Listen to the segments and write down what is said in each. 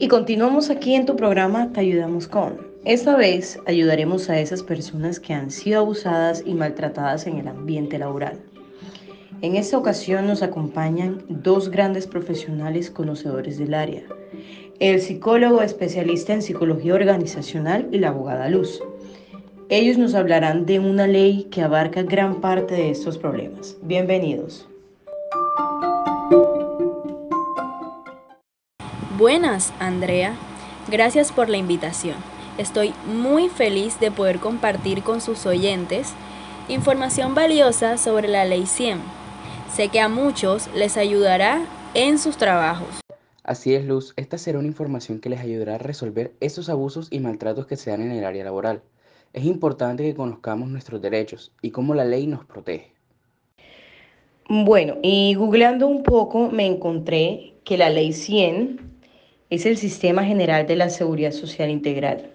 Y continuamos aquí en tu programa Te ayudamos con. Esta vez ayudaremos a esas personas que han sido abusadas y maltratadas en el ambiente laboral. En esta ocasión nos acompañan dos grandes profesionales conocedores del área, el psicólogo especialista en psicología organizacional y la abogada Luz. Ellos nos hablarán de una ley que abarca gran parte de estos problemas. Bienvenidos. Buenas, Andrea. Gracias por la invitación. Estoy muy feliz de poder compartir con sus oyentes información valiosa sobre la Ley 100. Sé que a muchos les ayudará en sus trabajos. Así es, Luz. Esta será una información que les ayudará a resolver esos abusos y maltratos que se dan en el área laboral. Es importante que conozcamos nuestros derechos y cómo la ley nos protege. Bueno, y googleando un poco me encontré que la Ley 100 es el Sistema General de la Seguridad Social Integral.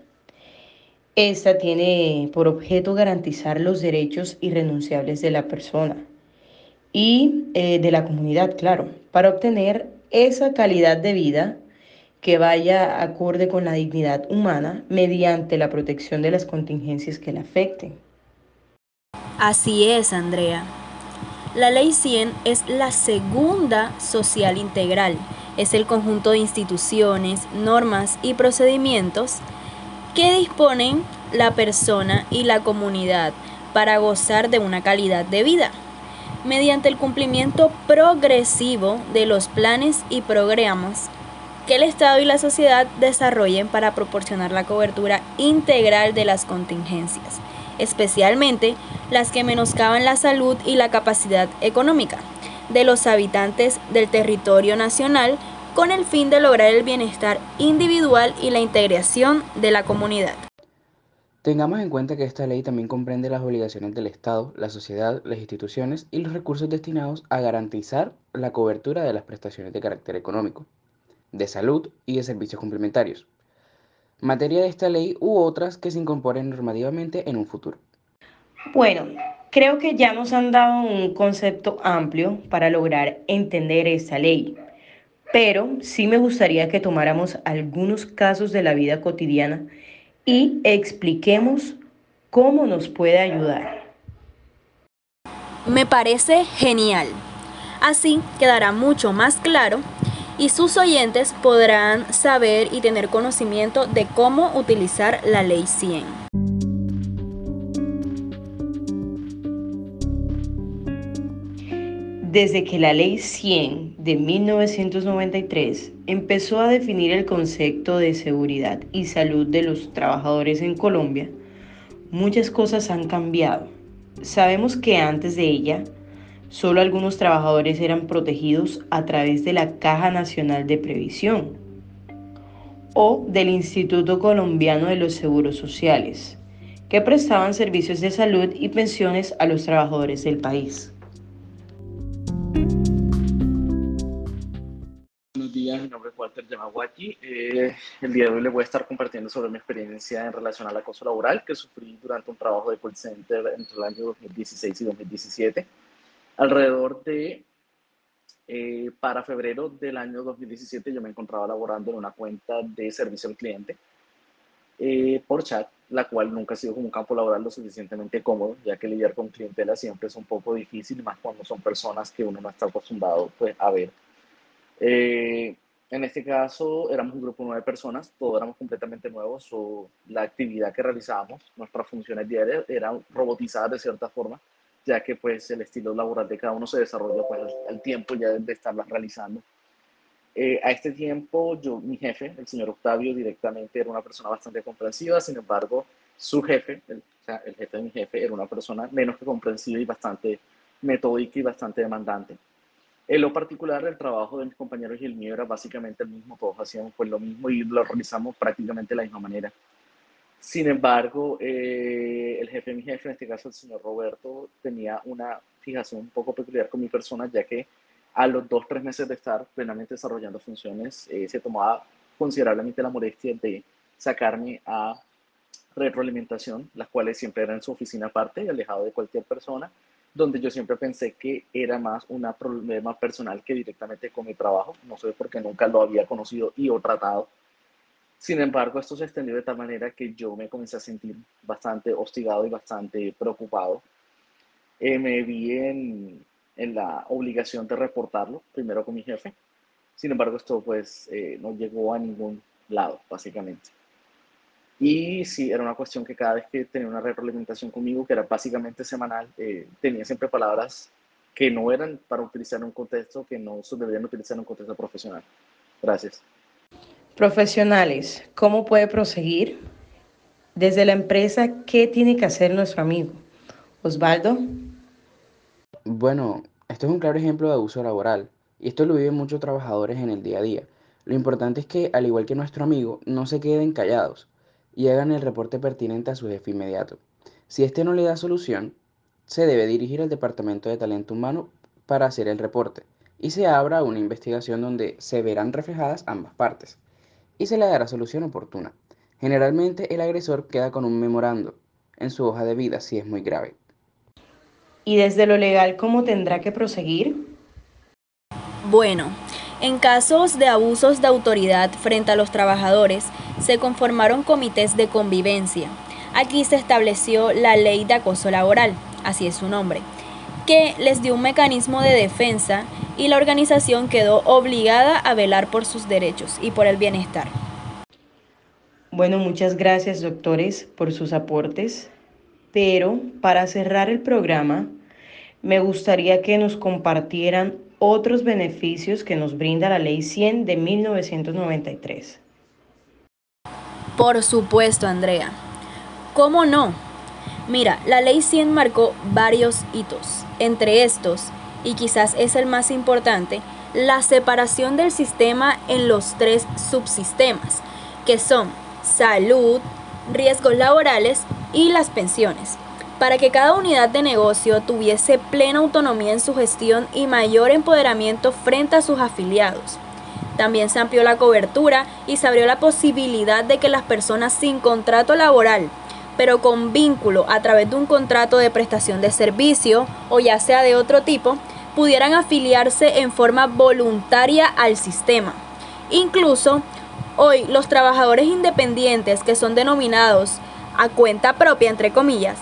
Esta tiene por objeto garantizar los derechos irrenunciables de la persona y eh, de la comunidad, claro, para obtener esa calidad de vida que vaya acorde con la dignidad humana mediante la protección de las contingencias que la afecten. Así es, Andrea. La Ley 100 es la segunda social integral es el conjunto de instituciones, normas y procedimientos que disponen la persona y la comunidad para gozar de una calidad de vida mediante el cumplimiento progresivo de los planes y programas que el Estado y la sociedad desarrollen para proporcionar la cobertura integral de las contingencias, especialmente las que menoscaban la salud y la capacidad económica de los habitantes del territorio nacional con el fin de lograr el bienestar individual y la integración de la comunidad. Tengamos en cuenta que esta ley también comprende las obligaciones del Estado, la sociedad, las instituciones y los recursos destinados a garantizar la cobertura de las prestaciones de carácter económico, de salud y de servicios complementarios. Materia de esta ley u otras que se incorporen normativamente en un futuro. Bueno, creo que ya nos han dado un concepto amplio para lograr entender esta ley pero sí me gustaría que tomáramos algunos casos de la vida cotidiana y expliquemos cómo nos puede ayudar. Me parece genial. Así quedará mucho más claro y sus oyentes podrán saber y tener conocimiento de cómo utilizar la ley 100. Desde que la Ley 100 de 1993 empezó a definir el concepto de seguridad y salud de los trabajadores en Colombia, muchas cosas han cambiado. Sabemos que antes de ella, solo algunos trabajadores eran protegidos a través de la Caja Nacional de Previsión o del Instituto Colombiano de los Seguros Sociales, que prestaban servicios de salud y pensiones a los trabajadores del país. Walter Yamaguchi. Eh, el día de hoy les voy a estar compartiendo sobre mi experiencia en relación al acoso laboral que sufrí durante un trabajo de call center entre el año 2016 y 2017. Alrededor de, eh, para febrero del año 2017, yo me encontraba laborando en una cuenta de servicio al cliente eh, por chat, la cual nunca ha sido como un campo laboral lo suficientemente cómodo, ya que lidiar con clientela siempre es un poco difícil, más cuando son personas que uno no está acostumbrado pues, a ver. Eh, en este caso éramos un grupo de nueve personas, todos éramos completamente nuevos, la actividad que realizábamos, nuestras funciones diarias eran robotizadas de cierta forma, ya que pues el estilo laboral de cada uno se desarrolla pues, al tiempo ya de estarlas realizando. Eh, a este tiempo, yo, mi jefe, el señor Octavio, directamente era una persona bastante comprensiva, sin embargo, su jefe, el, o sea, el jefe de mi jefe, era una persona menos que comprensiva y bastante metódica y bastante demandante. En lo particular, el trabajo de mis compañeros y el mío era básicamente el mismo, todos hacíamos pues lo mismo y lo realizamos prácticamente de la misma manera. Sin embargo, eh, el jefe de mi jefe, en este caso el señor Roberto, tenía una fijación un poco peculiar con mi persona, ya que a los dos, tres meses de estar plenamente desarrollando funciones, eh, se tomaba considerablemente la molestia de sacarme a retroalimentación, las cuales siempre eran en su oficina aparte alejado de cualquier persona, donde yo siempre pensé que era más un problema personal que directamente con mi trabajo. No sé por qué nunca lo había conocido y o tratado Sin embargo, esto se extendió de tal manera que yo me comencé a sentir bastante hostigado y bastante preocupado. Eh, me vi en, en, la obligación de reportarlo, primero con mi jefe. Sin embargo, esto pues eh, no llegó a ningún lado, básicamente. Y sí, era una cuestión que cada vez que tenía una retroalimentación conmigo, que era básicamente semanal, eh, tenía siempre palabras que no eran para utilizar en un contexto, que no se deberían utilizar en un contexto profesional. Gracias. Profesionales, ¿cómo puede proseguir? Desde la empresa, ¿qué tiene que hacer nuestro amigo? Osvaldo. Bueno, esto es un claro ejemplo de abuso laboral y esto lo viven muchos trabajadores en el día a día. Lo importante es que, al igual que nuestro amigo, no se queden callados y hagan el reporte pertinente a su jefe inmediato. Si este no le da solución, se debe dirigir al Departamento de Talento Humano para hacer el reporte y se abra una investigación donde se verán reflejadas ambas partes y se le dará solución oportuna. Generalmente el agresor queda con un memorando en su hoja de vida si es muy grave. ¿Y desde lo legal cómo tendrá que proseguir? Bueno, en casos de abusos de autoridad frente a los trabajadores, se conformaron comités de convivencia. Aquí se estableció la ley de acoso laboral, así es su nombre, que les dio un mecanismo de defensa y la organización quedó obligada a velar por sus derechos y por el bienestar. Bueno, muchas gracias doctores por sus aportes, pero para cerrar el programa, me gustaría que nos compartieran otros beneficios que nos brinda la Ley 100 de 1993. Por supuesto, Andrea. ¿Cómo no? Mira, la Ley 100 marcó varios hitos. Entre estos, y quizás es el más importante, la separación del sistema en los tres subsistemas, que son salud, riesgos laborales y las pensiones, para que cada unidad de negocio tuviese plena autonomía en su gestión y mayor empoderamiento frente a sus afiliados. También se amplió la cobertura y se abrió la posibilidad de que las personas sin contrato laboral pero con vínculo a través de un contrato de prestación de servicio o ya sea de otro tipo, pudieran afiliarse en forma voluntaria al sistema. Incluso hoy los trabajadores independientes que son denominados a cuenta propia, entre comillas,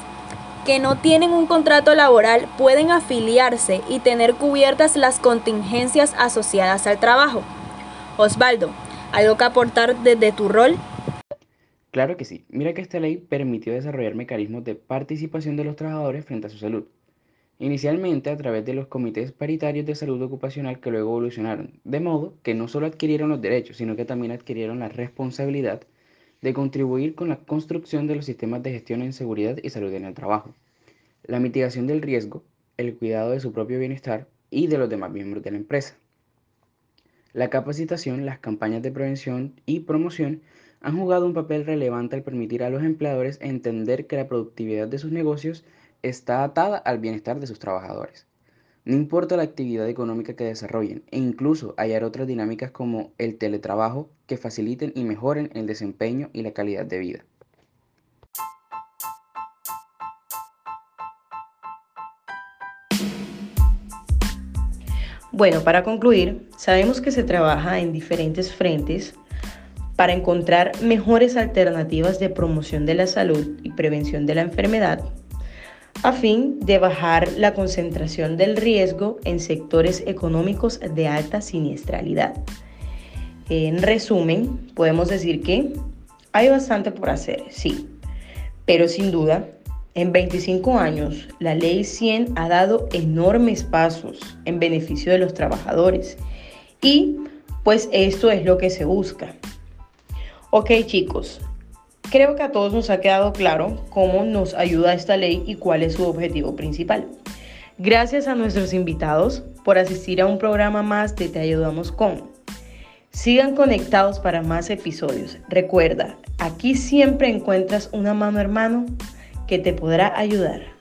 que no tienen un contrato laboral pueden afiliarse y tener cubiertas las contingencias asociadas al trabajo. Osvaldo, ¿algo que aportar desde tu rol? Claro que sí. Mira que esta ley permitió desarrollar mecanismos de participación de los trabajadores frente a su salud. Inicialmente a través de los comités paritarios de salud ocupacional que luego evolucionaron, de modo que no solo adquirieron los derechos, sino que también adquirieron la responsabilidad de contribuir con la construcción de los sistemas de gestión en seguridad y salud en el trabajo, la mitigación del riesgo, el cuidado de su propio bienestar y de los demás miembros de la empresa. La capacitación, las campañas de prevención y promoción han jugado un papel relevante al permitir a los empleadores entender que la productividad de sus negocios está atada al bienestar de sus trabajadores. No importa la actividad económica que desarrollen e incluso hallar otras dinámicas como el teletrabajo que faciliten y mejoren el desempeño y la calidad de vida. Bueno, para concluir, sabemos que se trabaja en diferentes frentes para encontrar mejores alternativas de promoción de la salud y prevención de la enfermedad, a fin de bajar la concentración del riesgo en sectores económicos de alta siniestralidad. En resumen, podemos decir que hay bastante por hacer, sí, pero sin duda, en 25 años, la ley 100 ha dado enormes pasos en beneficio de los trabajadores y pues esto es lo que se busca, Ok chicos, creo que a todos nos ha quedado claro cómo nos ayuda esta ley y cuál es su objetivo principal. Gracias a nuestros invitados por asistir a un programa más de Te Ayudamos con. Sigan conectados para más episodios. Recuerda, aquí siempre encuentras una mano hermano que te podrá ayudar.